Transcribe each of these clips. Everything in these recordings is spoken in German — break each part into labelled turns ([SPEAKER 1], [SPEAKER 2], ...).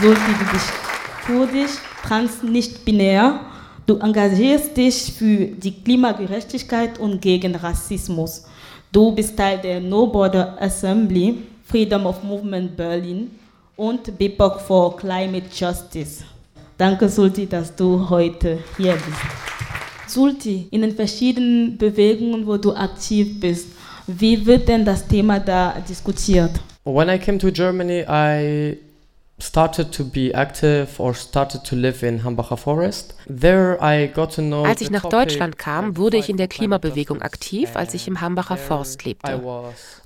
[SPEAKER 1] Sulti, du bist kurdisch, trans, nicht binär. Du engagierst dich für die Klimagerechtigkeit und gegen Rassismus. Du bist Teil der No Border Assembly, Freedom of Movement Berlin und BIPOC for Climate Justice. Danke, Sulti, dass du heute hier bist. Sulti, in den verschiedenen Bewegungen, wo du aktiv bist, wie wird denn das Thema da diskutiert?
[SPEAKER 2] When I came to Germany, I
[SPEAKER 3] Als ich nach Deutschland kam, wurde ich in der Klimabewegung aktiv, als ich im Hambacher Forst lebte.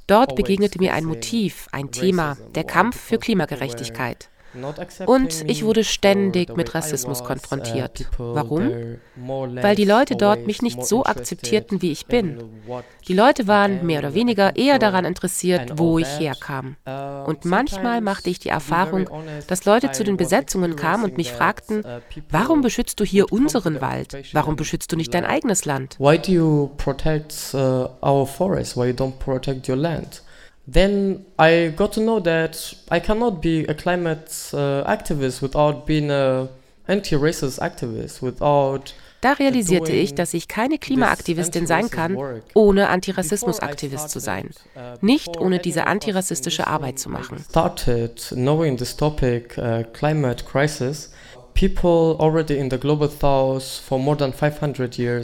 [SPEAKER 3] Dort begegnete mir ein Motiv, ein Thema, der Kampf für Klimagerechtigkeit. Und ich wurde ständig mit Rassismus konfrontiert. Warum? Weil die Leute dort mich nicht so akzeptierten, wie ich bin. Die Leute waren mehr oder weniger eher daran interessiert, wo ich herkam. Und manchmal machte ich die Erfahrung, dass Leute zu den Besetzungen kamen und mich fragten, warum beschützt du hier unseren Wald? Warum beschützt du nicht dein eigenes Land?
[SPEAKER 2] Why do you protect uh, our forest? Why you don't protect your land? Then I got to know that I cannot be a climate uh, activist without being a anti-racist activist, without
[SPEAKER 3] da realisierte ich, dass ich keine Klimaaktivistin sein kann, ohne Antirassismusaktivist zu sein. Nicht ohne diese antirassistische Arbeit zu machen.
[SPEAKER 2] Started knowing this topic, uh, climate crisis,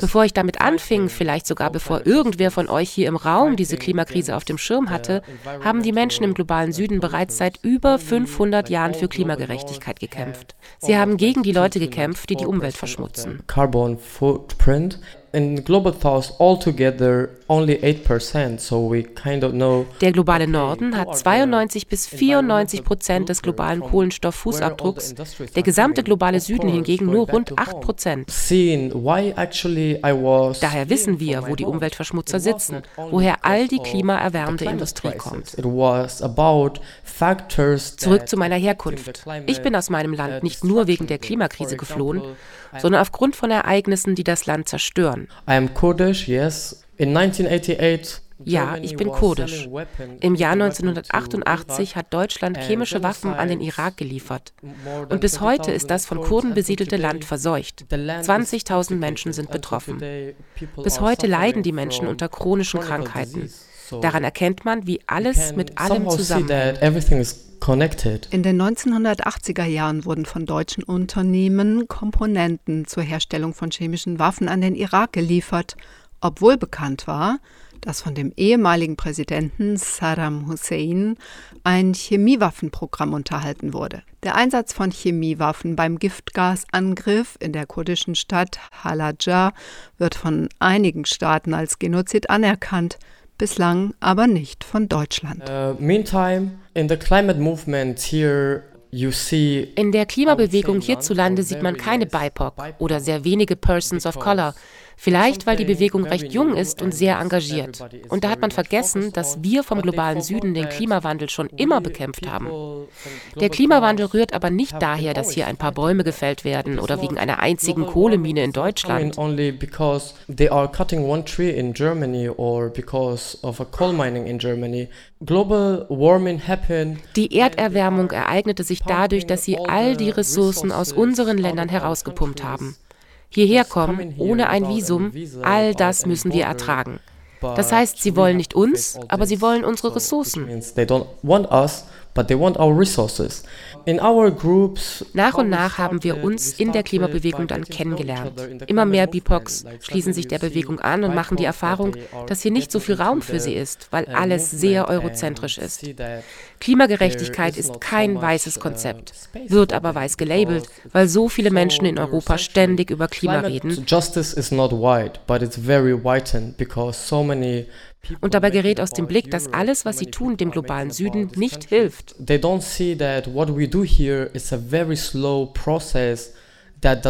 [SPEAKER 3] Bevor ich damit anfing, vielleicht sogar bevor irgendwer von euch hier im Raum diese Klimakrise auf dem Schirm hatte, haben die Menschen im globalen Süden bereits seit über 500 Jahren für Klimagerechtigkeit gekämpft. Sie haben gegen die Leute gekämpft, die die Umwelt verschmutzen.
[SPEAKER 2] Carbon footprint in global south altogether only 8%, so we kind of know.
[SPEAKER 3] Der globale Norden hat 92 bis 94 Prozent des globalen Kohlenstofffußabdrucks, der gesamte globale Süden hingegen nur rund 8 Prozent. Daher wissen wir, wo die Umweltverschmutzer sitzen, woher all die klimaerwärmende Industrie kommt. Zurück zu meiner Herkunft. Ich bin aus meinem Land nicht nur wegen der Klimakrise geflohen, sondern aufgrund von Ereignissen, die das Land zerstören.
[SPEAKER 2] I am Kurdish, yes. In 1988
[SPEAKER 3] ja, ich bin kurdisch. Im Jahr 1988 hat Deutschland chemische Waffen an den Irak geliefert. Und bis heute ist das von Kurden besiedelte Land verseucht. 20.000 Menschen sind betroffen. Bis heute leiden die Menschen unter chronischen Krankheiten. Daran erkennt man, wie alles mit allem zusammenhängt.
[SPEAKER 4] In den 1980er Jahren wurden von deutschen Unternehmen Komponenten zur Herstellung von chemischen Waffen an den Irak geliefert, obwohl bekannt war, dass von dem ehemaligen Präsidenten Saddam Hussein ein Chemiewaffenprogramm unterhalten wurde. Der Einsatz von Chemiewaffen beim Giftgasangriff in der kurdischen Stadt Halabja wird von einigen Staaten als Genozid anerkannt bislang aber nicht von Deutschland. Uh,
[SPEAKER 2] meantime, in the climate movement here
[SPEAKER 3] in der Klimabewegung hierzulande sieht man keine BIPOC oder sehr wenige Persons of Color. Vielleicht, weil die Bewegung recht jung ist und sehr engagiert. Und da hat man vergessen, dass wir vom globalen Süden den Klimawandel schon immer bekämpft haben. Der Klimawandel rührt aber nicht daher, dass hier ein paar Bäume gefällt werden oder wegen einer einzigen Kohlemine in Deutschland. Die Erderwärmung ereignete sich dadurch, dass sie all die Ressourcen aus unseren Ländern herausgepumpt haben hierher kommen ohne ein Visum, all das müssen wir ertragen. Das heißt, sie wollen nicht uns, aber sie wollen unsere Ressourcen. Nach und nach haben wir uns in der Klimabewegung dann kennengelernt. Immer mehr BIPOCs schließen sich der Bewegung an und machen die Erfahrung, dass hier nicht so viel Raum für sie ist, weil alles sehr eurozentrisch ist. Klimagerechtigkeit ist kein weißes Konzept, wird aber weiß gelabelt, weil so viele Menschen in Europa ständig über Klima reden. Justice is not white, but it's very whitened because so many und dabei gerät aus dem Blick, dass alles, was sie tun, dem globalen Süden nicht hilft. They don't see that what we do here is a very slow process Daher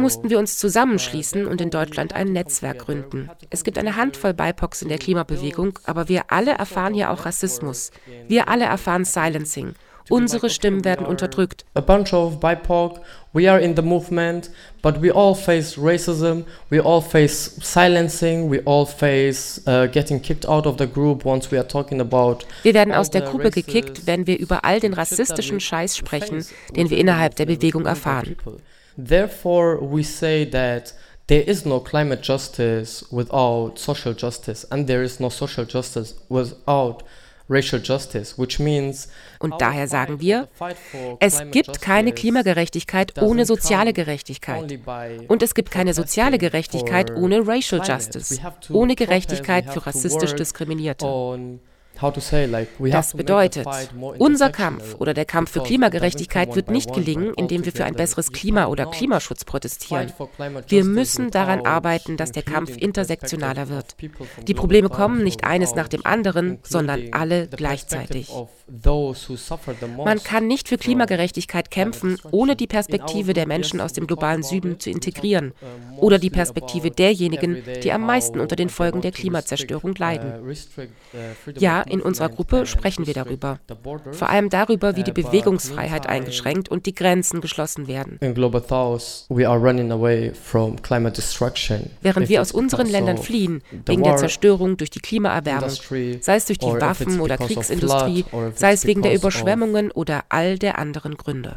[SPEAKER 3] mussten wir uns zusammenschließen und in Deutschland ein Netzwerk gründen. Es gibt eine Handvoll BIPOCs in der Klimabewegung, aber wir alle erfahren hier auch Rassismus. Wir alle erfahren Silencing. Unsere Stimmen werden unterdrückt.
[SPEAKER 2] A bunch of BIPOC, we are in the movement, but we all face racism, we all face silencing, we all face uh, getting kicked out of the group once we are talking about.
[SPEAKER 3] Wir werden aus der Gruppe gekickt, wenn wir über all den rassistischen Scheiß sprechen, den wir innerhalb der Bewegung erfahren.
[SPEAKER 2] Therefore we say that there is no climate justice without social justice and there is no social justice without racial justice, which means
[SPEAKER 3] Und daher sagen wir, es gibt keine Klimagerechtigkeit ohne soziale Gerechtigkeit. Und es gibt keine soziale Gerechtigkeit ohne Racial Justice, ohne Gerechtigkeit für rassistisch Diskriminierte. Das bedeutet, unser Kampf oder der Kampf für Klimagerechtigkeit wird nicht gelingen, indem wir für ein besseres Klima oder Klimaschutz protestieren. Wir müssen daran arbeiten, dass der Kampf intersektionaler wird. Die Probleme kommen nicht eines nach dem anderen, sondern alle gleichzeitig. Man kann nicht für Klimagerechtigkeit kämpfen, ohne die Perspektive der Menschen aus dem globalen Süden zu integrieren oder die Perspektive derjenigen, die am meisten unter den Folgen der Klimazerstörung leiden. Ja, in unserer Gruppe sprechen wir darüber. Vor allem darüber, wie die Bewegungsfreiheit eingeschränkt und die Grenzen geschlossen werden. Während wir aus unseren Ländern fliehen, wegen der Zerstörung durch die Klimaerwärmung, sei es durch die Waffen- oder Kriegsindustrie, sei es wegen der Überschwemmungen oder all der anderen Gründe.